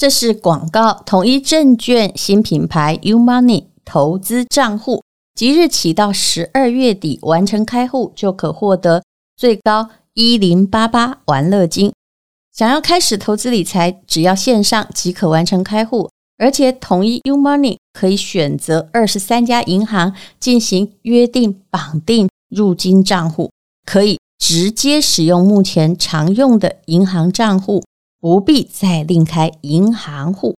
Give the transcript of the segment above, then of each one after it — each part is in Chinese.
这是广告，统一证券新品牌 U Money 投资账户，即日起到十二月底完成开户，就可获得最高一零八八玩乐金。想要开始投资理财，只要线上即可完成开户，而且统一 U Money 可以选择二十三家银行进行约定绑定入金账户，可以直接使用目前常用的银行账户。不必再另开银行户。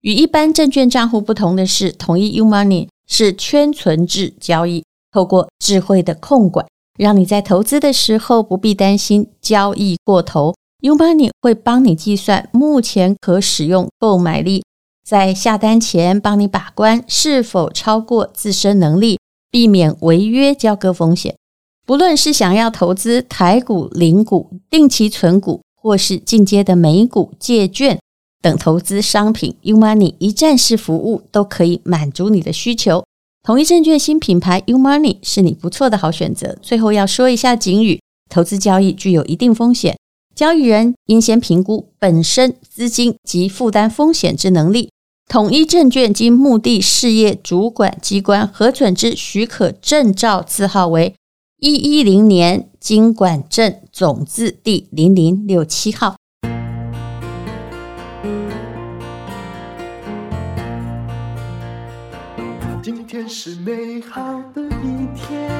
与一般证券账户不同的是，统一 U Money 是圈存制交易，透过智慧的控管，让你在投资的时候不必担心交易过头。U Money 会帮你计算目前可使用购买力，在下单前帮你把关是否超过自身能力，避免违约交割风险。不论是想要投资台股、零股、定期存股。或是进阶的美股、借券等投资商品，U Money 一站式服务都可以满足你的需求。统一证券新品牌 U Money 是你不错的好选择。最后要说一下警语：投资交易具有一定风险，交易人应先评估本身资金及负担风险之能力。统一证券经目的事业主管机关核准之许可证照字号为一一零年。金管证总字第零零六七号。今天是美好的一天。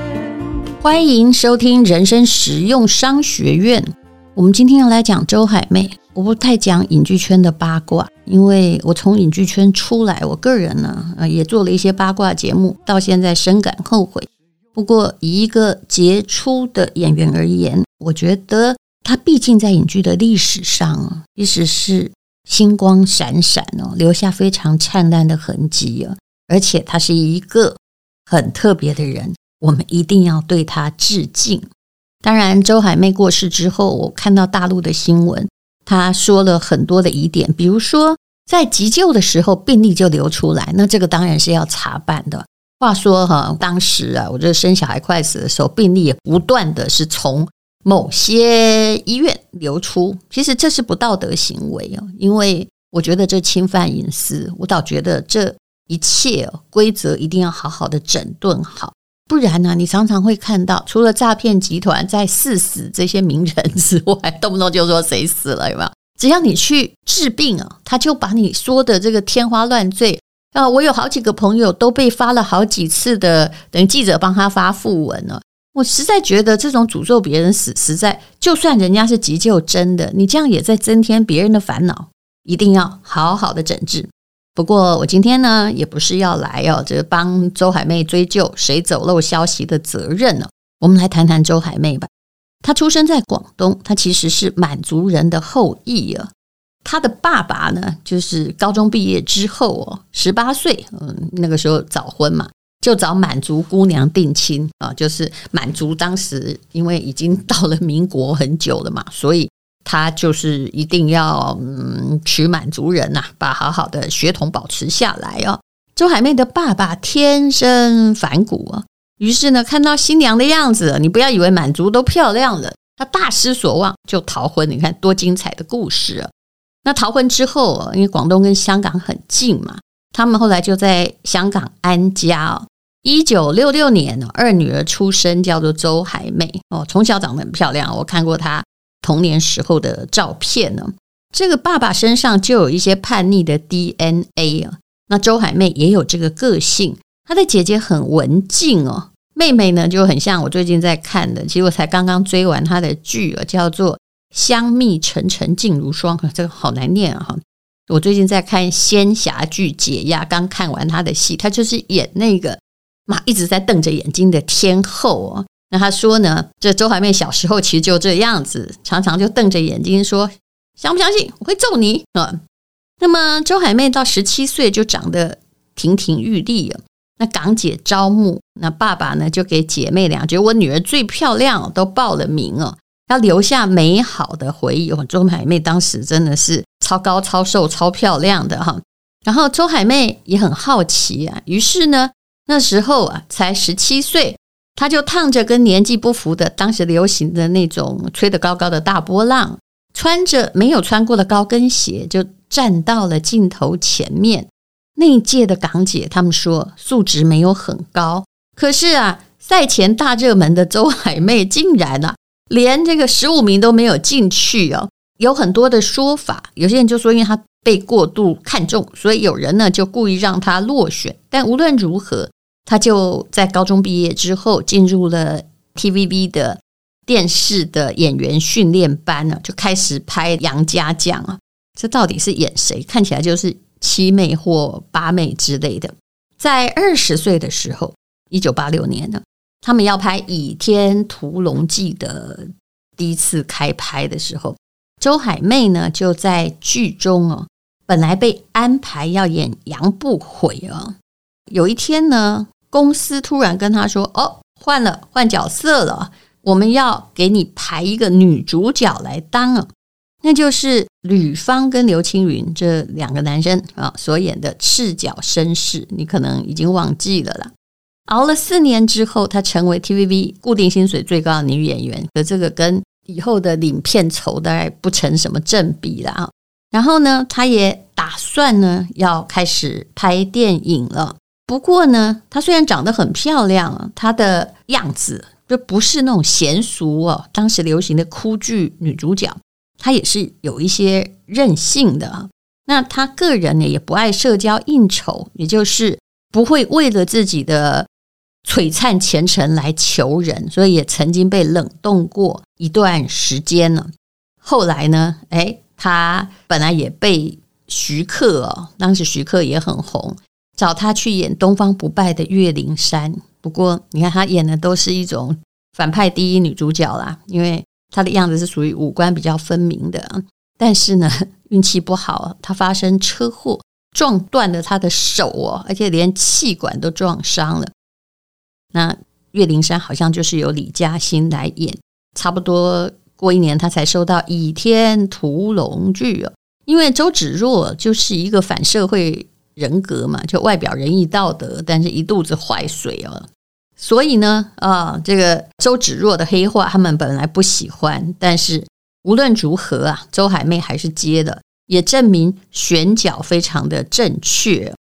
欢迎收听人生实用商学院。我们今天要来讲周海媚。我不太讲影剧圈的八卦，因为我从影剧圈出来，我个人呢，呃，也做了一些八卦节目，到现在深感后悔。不过，以一个杰出的演员而言，我觉得他毕竟在影剧的历史上，其实是星光闪闪哦，留下非常灿烂的痕迹啊。而且他是一个很特别的人，我们一定要对他致敬。当然，周海媚过世之后，我看到大陆的新闻，他说了很多的疑点，比如说在急救的时候病历就流出来，那这个当然是要查办的。话说哈，当时啊，我这生小孩快死的时候，病历也不断的是从某些医院流出。其实这是不道德行为啊，因为我觉得这侵犯隐私。我倒觉得这一切规则一定要好好的整顿好，不然呢，你常常会看到，除了诈骗集团在赐死这些名人之外，动不动就说谁死了，有没有？只要你去治病啊，他就把你说的这个天花乱坠。啊，我有好几个朋友都被发了好几次的，等记者帮他发訃文了。我实在觉得这种诅咒别人死，实在就算人家是急救真的，你这样也在增添别人的烦恼。一定要好好的整治。不过我今天呢，也不是要来哦，这帮周海媚追究谁走漏消息的责任呢？我们来谈谈周海媚吧。她出生在广东，她其实是满族人的后裔啊。他的爸爸呢，就是高中毕业之后哦，十八岁，嗯，那个时候早婚嘛，就找满族姑娘定亲啊。就是满族当时因为已经到了民国很久了嘛，所以他就是一定要嗯娶满族人呐，把好好的血统保持下来哦。周海媚的爸爸天生反骨啊，于是呢，看到新娘的样子，你不要以为满族都漂亮了，他大失所望，就逃婚。你看多精彩的故事啊！那逃婚之后，因为广东跟香港很近嘛，他们后来就在香港安家哦。一九六六年，二女儿出生，叫做周海媚哦，从小长得很漂亮，我看过她童年时候的照片呢。这个爸爸身上就有一些叛逆的 DNA 啊。那周海媚也有这个个性，她的姐姐很文静哦，妹妹呢就很像我最近在看的，其实我才刚刚追完她的剧啊，叫做。香蜜沉沉烬如霜，这个好难念啊！我最近在看仙侠剧《解压》，刚看完他的戏，他就是演那个嘛，一直在瞪着眼睛的天后哦。那他说呢，这周海媚小时候其实就这样子，常常就瞪着眼睛说：“相不相信？我会揍你啊！”那么周海媚到十七岁就长得亭亭玉立了。那港姐招募，那爸爸呢就给姐妹俩，觉得我女儿最漂亮，都报了名哦。要留下美好的回忆哦。周海媚当时真的是超高、超瘦、超漂亮的哈。然后周海媚也很好奇啊，于是呢，那时候啊才十七岁，她就烫着跟年纪不符的当时流行的那种吹得高高的大波浪，穿着没有穿过的高跟鞋，就站到了镜头前面。那一届的港姐，他们说素质没有很高，可是啊，赛前大热门的周海媚竟然啊，连这个十五名都没有进去哦。有很多的说法，有些人就说因为他被过度看重，所以有人呢就故意让他落选。但无论如何，他就在高中毕业之后进入了 TVB 的电视的演员训练班呢，就开始拍《杨家将》啊。这到底是演谁？看起来就是。七妹或八妹之类的，在二十岁的时候，一九八六年呢，他们要拍《倚天屠龙记》的第一次开拍的时候，周海媚呢就在剧中哦，本来被安排要演杨不悔哦，有一天呢，公司突然跟他说：“哦，换了，换角色了，我们要给你排一个女主角来当啊。”那就是吕方跟刘青云这两个男生啊所演的《赤脚绅士》，你可能已经忘记了啦。熬了四年之后，她成为 TVB 固定薪水最高的女演员，可这个跟以后的领片酬大概不成什么正比了啊。然后呢，她也打算呢要开始拍电影了。不过呢，她虽然长得很漂亮，她的样子就不是那种娴俗哦，当时流行的哭剧女主角。她也是有一些任性的，那她个人呢也不爱社交应酬，也就是不会为了自己的璀璨前程来求人，所以也曾经被冷冻过一段时间呢。后来呢，诶，他本来也被徐克哦，当时徐克也很红，找他去演《东方不败》的岳灵珊。不过你看他演的都是一种反派第一女主角啦，因为。他的样子是属于五官比较分明的，但是呢，运气不好，他发生车祸，撞断了他的手哦，而且连气管都撞伤了。那岳灵珊好像就是由李嘉欣来演，差不多过一年，他才收到《倚天屠龙记》哦。因为周芷若就是一个反社会人格嘛，就外表仁义道德，但是一肚子坏水哦。所以呢，啊，这个周芷若的黑话，他们本来不喜欢，但是无论如何啊，周海媚还是接的，也证明选角非常的正确。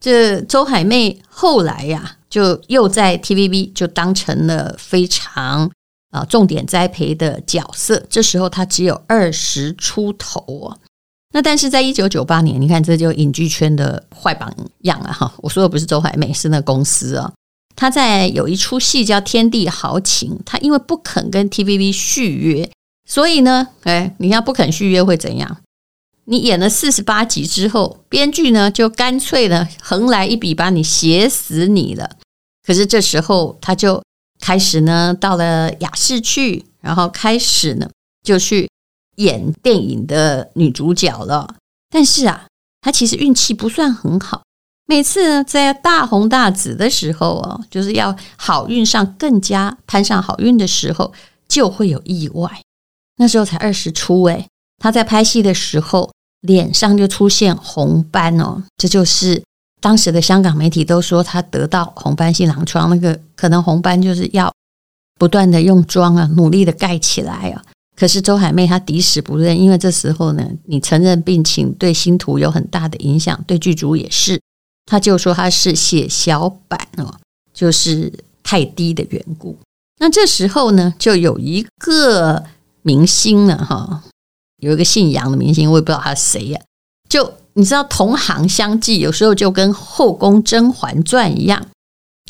这周海媚后来呀、就又在 TVB 就当成了非常啊重点栽培的角色。这时候他只有二十出头哦。那但是在一九九八年，你看这就影剧圈的坏榜样啊！哈，我说的不是周海媚，是那公司啊。他在有一出戏叫《天地豪情》，他因为不肯跟 TVB 续约，所以呢，哎，你要不肯续约会怎样？你演了四十八集之后，编剧呢就干脆呢横来一笔把你写死你了。可是这时候他就开始呢到了亚视去，然后开始呢就去演电影的女主角了。但是啊，他其实运气不算很好。每次呢，在大红大紫的时候哦，就是要好运上更加攀上好运的时候，就会有意外。那时候才二十出诶，他在拍戏的时候脸上就出现红斑哦，这就是当时的香港媒体都说他得到红斑性狼疮。那个可能红斑就是要不断的用妆啊，努力的盖起来啊。可是周海媚她抵死不认，因为这时候呢，你承认病情对星途有很大的影响，对剧组也是。他就说他是血小板哦，就是太低的缘故。那这时候呢，就有一个明星了哈，有一个姓杨的明星，我也不知道他是谁呀。就你知道，同行相忌，有时候就跟《后宫甄嬛传》一样。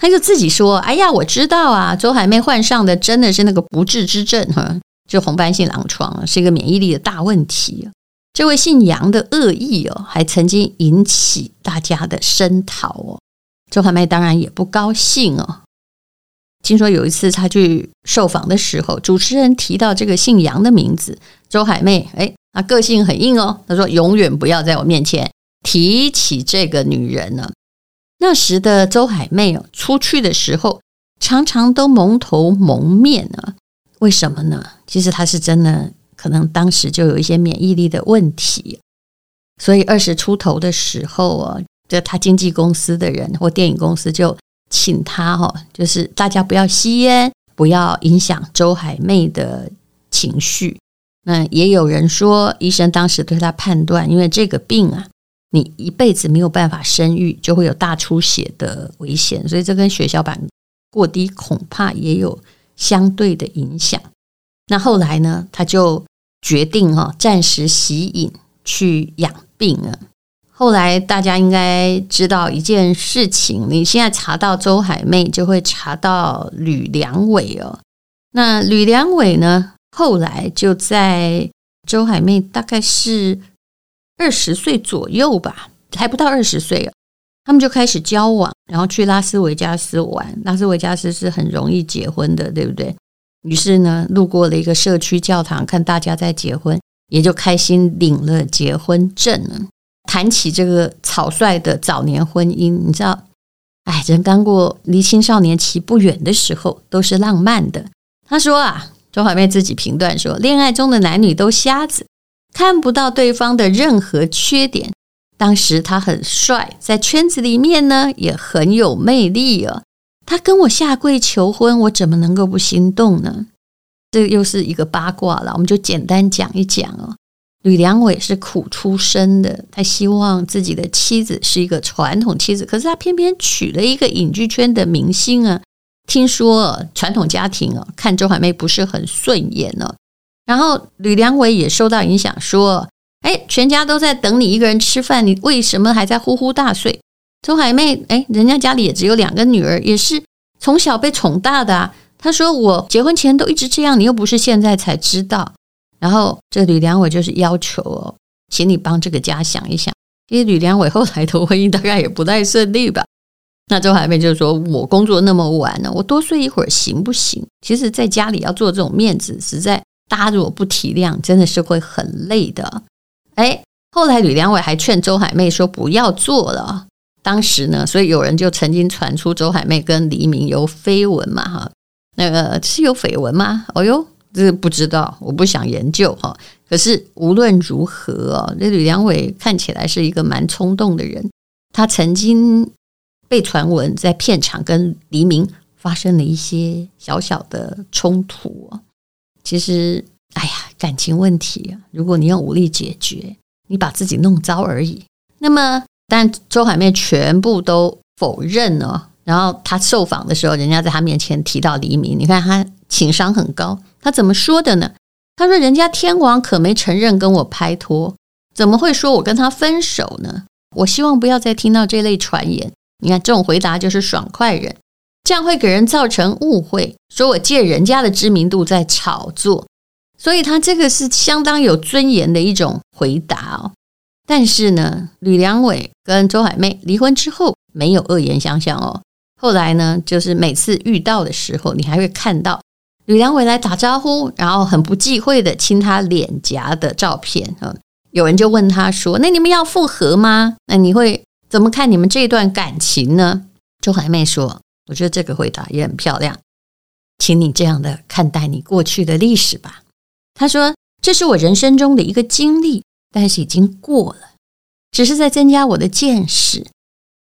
他就自己说：“哎呀，我知道啊，周海媚患上的真的是那个不治之症哈，就红斑性狼疮，是一个免疫力的大问题。”这位姓杨的恶意哦，还曾经引起大家的声讨哦。周海媚当然也不高兴哦。听说有一次他去受访的时候，主持人提到这个姓杨的名字，周海媚哎，她个性很硬哦。她说：“永远不要在我面前提起这个女人呢。”那时的周海媚哦，出去的时候常常都蒙头蒙面啊。为什么呢？其实她是真的。可能当时就有一些免疫力的问题，所以二十出头的时候啊，这他经纪公司的人或电影公司就请他哈，就是大家不要吸烟，不要影响周海媚的情绪。那也有人说，医生当时对他判断，因为这个病啊，你一辈子没有办法生育，就会有大出血的危险，所以这跟血小板过低恐怕也有相对的影响。那后来呢，他就决定哈、哦，暂时息影去养病了。后来大家应该知道一件事情，你现在查到周海媚，就会查到吕良伟哦。那吕良伟呢，后来就在周海媚大概是二十岁左右吧，还不到二十岁哦，他们就开始交往，然后去拉斯维加斯玩。拉斯维加斯是很容易结婚的，对不对？于是呢，路过了一个社区教堂，看大家在结婚，也就开心领了结婚证了。谈起这个草率的早年婚姻，你知道，哎，人刚过离青少年期不远的时候，都是浪漫的。他说啊，周海媚自己评断说，恋爱中的男女都瞎子，看不到对方的任何缺点。当时他很帅，在圈子里面呢也很有魅力哦。他跟我下跪求婚，我怎么能够不心动呢？这又是一个八卦了，我们就简单讲一讲哦。吕良伟是苦出身的，他希望自己的妻子是一个传统妻子，可是他偏偏娶了一个影剧圈的明星啊。听说传统家庭啊，看周海媚不是很顺眼呢。然后吕良伟也受到影响，说：“哎，全家都在等你一个人吃饭，你为什么还在呼呼大睡？”周海媚，哎，人家家里也只有两个女儿，也是从小被宠大的啊。他说：“我结婚前都一直这样，你又不是现在才知道。”然后这吕良伟就是要求哦，请你帮这个家想一想。因为吕良伟后来的婚姻大概也不太顺利吧。那周海媚就说：“我工作那么晚了，我多睡一会儿行不行？”其实，在家里要做这种面子，实在大家如果不体谅，真的是会很累的。哎，后来吕良伟还劝周海媚说：“不要做了。”当时呢，所以有人就曾经传出周海媚跟黎明有绯闻嘛，哈，那个是有绯闻吗？哦哟。这不知道，我不想研究哈。可是无论如何啊，这吕良伟看起来是一个蛮冲动的人。他曾经被传闻在片场跟黎明发生了一些小小的冲突。其实，哎呀，感情问题啊，如果你用武力解决，你把自己弄糟而已。那么，但周海媚全部都否认了。然后他受访的时候，人家在他面前提到黎明，你看他情商很高。他怎么说的呢？他说：“人家天王可没承认跟我拍拖，怎么会说我跟他分手呢？我希望不要再听到这类传言。你看这种回答就是爽快人，这样会给人造成误会，说我借人家的知名度在炒作。所以他这个是相当有尊严的一种回答哦。但是呢，吕良伟跟周海媚离婚之后没有恶言相向哦。后来呢，就是每次遇到的时候，你还会看到。”吕良伟来打招呼，然后很不忌讳的亲他脸颊的照片。有人就问他说：“那你们要复合吗？那你会怎么看你们这段感情呢？”周海媚说：“我觉得这个回答也很漂亮，请你这样的看待你过去的历史吧。”他说：“这是我人生中的一个经历，但是已经过了，只是在增加我的见识。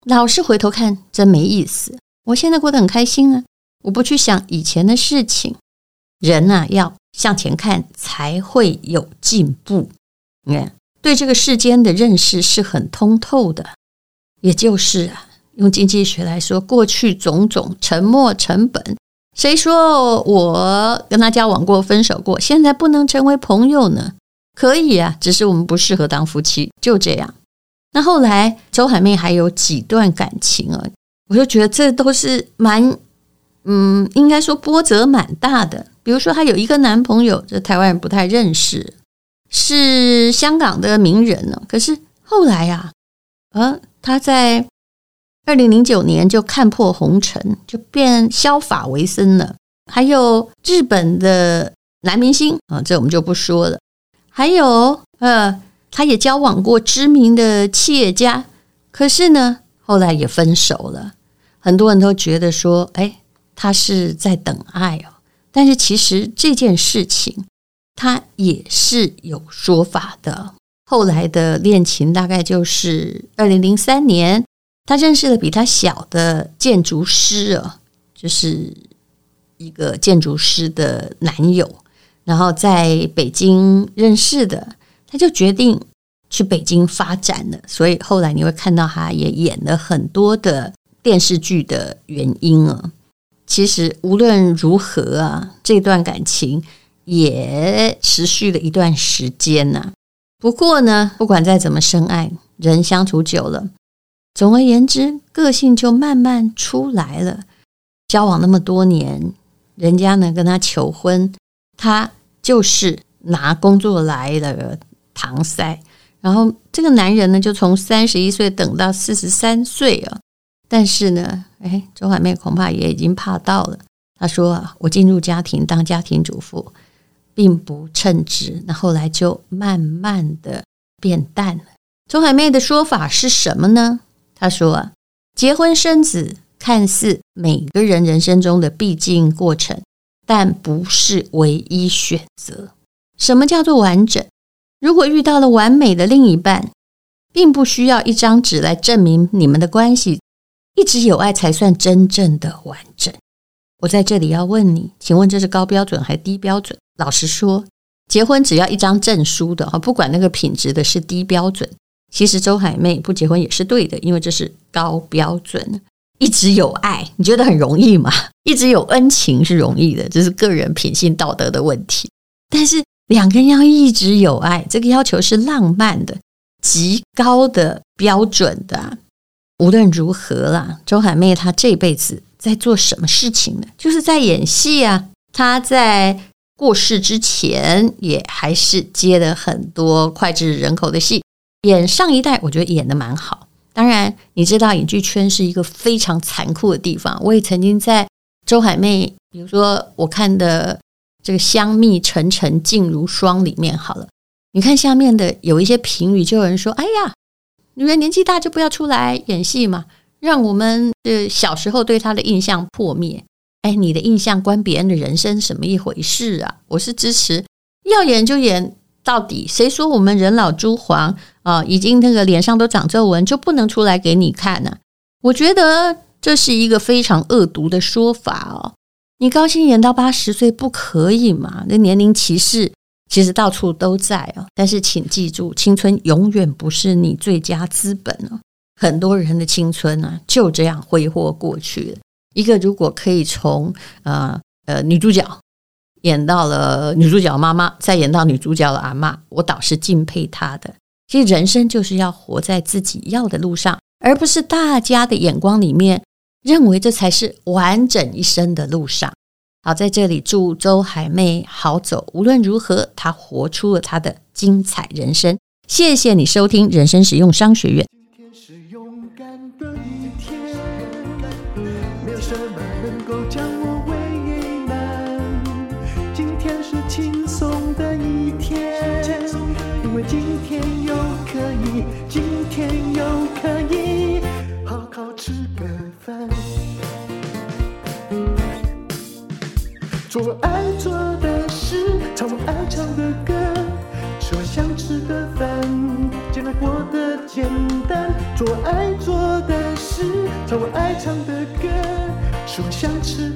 老是回头看真没意思。我现在过得很开心啊，我不去想以前的事情。”人呐、啊，要向前看，才会有进步。你看，对这个世间的认识是很通透的。也就是啊，用经济学来说，过去种种沉没成本。谁说我跟他交往过、分手过，现在不能成为朋友呢？可以啊，只是我们不适合当夫妻，就这样。那后来，周海媚还有几段感情啊，我就觉得这都是蛮，嗯，应该说波折蛮大的。比如说，她有一个男朋友，这台湾人不太认识，是香港的名人呢。可是后来呀，呃，她在二零零九年就看破红尘，就变削发为僧了。还有日本的男明星啊，这我们就不说了。还有呃，他也交往过知名的企业家，可是呢，后来也分手了。很多人都觉得说，哎，他是在等爱哦。但是其实这件事情，他也是有说法的。后来的恋情大概就是二零零三年，他认识了比他小的建筑师哦，就是一个建筑师的男友。然后在北京认识的，他就决定去北京发展了。所以后来你会看到他也演了很多的电视剧的原因啊。其实无论如何啊，这段感情也持续了一段时间呐。不过呢，不管再怎么深爱，人相处久了，总而言之，个性就慢慢出来了。交往那么多年，人家呢跟他求婚，他就是拿工作来了搪塞。然后这个男人呢，就从三十一岁等到四十三岁啊。但是呢，哎，周海媚恐怕也已经怕到了。她说：“啊我进入家庭当家庭主妇，并不称职。那后来就慢慢的变淡了。”周海媚的说法是什么呢？她说：“啊，结婚生子看似每个人人生中的必经过程，但不是唯一选择。什么叫做完整？如果遇到了完美的另一半，并不需要一张纸来证明你们的关系。”一直有爱才算真正的完整。我在这里要问你，请问这是高标准还是低标准？老实说，结婚只要一张证书的哈，不管那个品质的是低标准，其实周海媚不结婚也是对的，因为这是高标准。一直有爱，你觉得很容易吗？一直有恩情是容易的，这是个人品性道德的问题。但是两个人要一直有爱，这个要求是浪漫的、极高的标准的。无论如何啦，周海媚她这辈子在做什么事情呢？就是在演戏啊。她在过世之前也还是接了很多脍炙人口的戏，演上一代我觉得演得蛮好。当然，你知道影剧圈是一个非常残酷的地方。我也曾经在周海媚，比如说我看的这个《香蜜沉沉烬如霜》里面，好了，你看下面的有一些评语，就有人说：“哎呀。”女人年纪大就不要出来演戏嘛，让我们呃小时候对她的印象破灭。哎，你的印象关别人的人生什么一回事啊？我是支持要演就演到底。谁说我们人老珠黄啊，已经那个脸上都长皱纹就不能出来给你看呢？我觉得这是一个非常恶毒的说法哦。你高兴演到八十岁不可以嘛？那年龄歧视。其实到处都在哦，但是请记住，青春永远不是你最佳资本哦。很多人的青春啊，就这样挥霍过去了。一个如果可以从呃呃女主角演到了女主角妈妈，再演到女主角的阿嬷，我倒是敬佩她的。其实人生就是要活在自己要的路上，而不是大家的眼光里面认为这才是完整一生的路上。好，在这里祝周海媚好走。无论如何，她活出了她的精彩人生。谢谢你收听人生使用商学院。爱唱的歌，说想吃